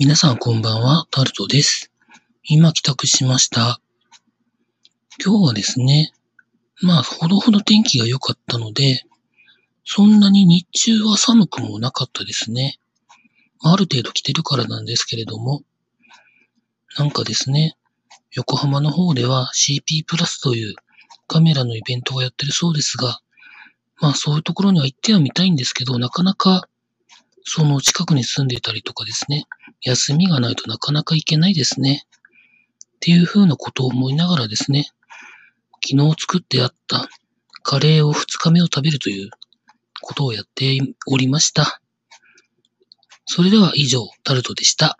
皆さんこんばんは、タルトです。今帰宅しました。今日はですね、まあ、ほどほど天気が良かったので、そんなに日中は寒くもなかったですね。ある程度着てるからなんですけれども、なんかですね、横浜の方では CP プラスというカメラのイベントをやってるそうですが、まあそういうところには行ってはみたいんですけど、なかなかその近くに住んでいたりとかですね、休みがないとなかなか行けないですね。っていうふうなことを思いながらですね、昨日作ってあったカレーを2日目を食べるということをやっておりました。それでは以上、タルトでした。